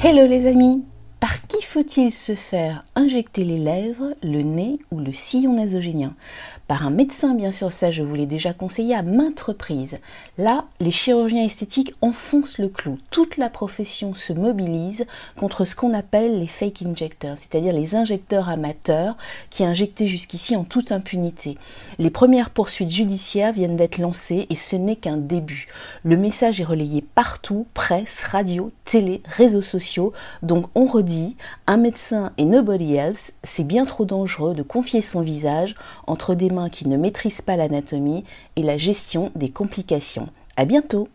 Hello les amis Par qui faut-il se faire injecter les lèvres, le nez ou le sillon nasogénien? Par un médecin, bien sûr, ça je vous l'ai déjà conseillé à maintes reprises. Là, les chirurgiens esthétiques enfoncent le clou. Toute la profession se mobilise contre ce qu'on appelle les fake injectors, c'est-à-dire les injecteurs amateurs qui injectaient jusqu'ici en toute impunité. Les premières poursuites judiciaires viennent d'être lancées et ce n'est qu'un début. Le message est relayé partout, presse, radio, télé, réseaux sociaux. Donc on redit, un médecin et nobody else, c'est bien trop dangereux de confier son visage entre des mains qui ne maîtrisent pas l'anatomie et la gestion des complications. À bientôt!